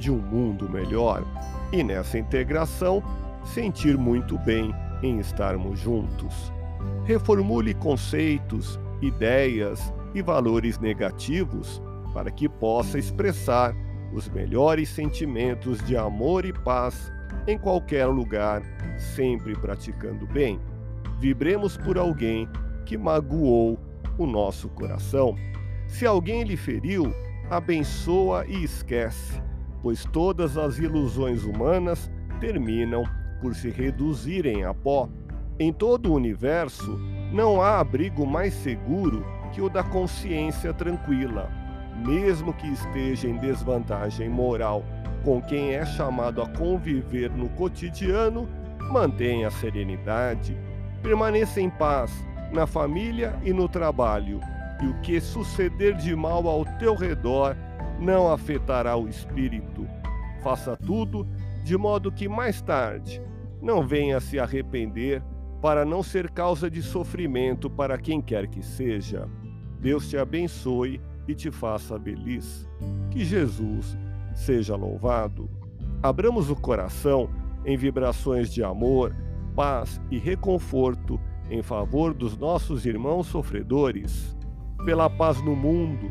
de um mundo melhor e nessa integração sentir muito bem em estarmos juntos reformule conceitos, ideias e valores negativos para que possa expressar os melhores sentimentos de amor e paz em qualquer lugar, sempre praticando bem. Vibremos por alguém que magoou o nosso coração. Se alguém lhe feriu, abençoa e esquece, pois todas as ilusões humanas terminam por se reduzirem a pó. Em todo o universo, não há abrigo mais seguro que o da consciência tranquila, mesmo que esteja em desvantagem moral com quem é chamado a conviver no cotidiano, mantenha a serenidade, permaneça em paz na família e no trabalho, e o que suceder de mal ao teu redor não afetará o espírito. Faça tudo de modo que mais tarde não venha se arrepender para não ser causa de sofrimento para quem quer que seja. Deus te abençoe e te faça feliz. Que Jesus seja louvado. Abramos o coração em vibrações de amor, paz e reconforto em favor dos nossos irmãos sofredores, pela paz no mundo,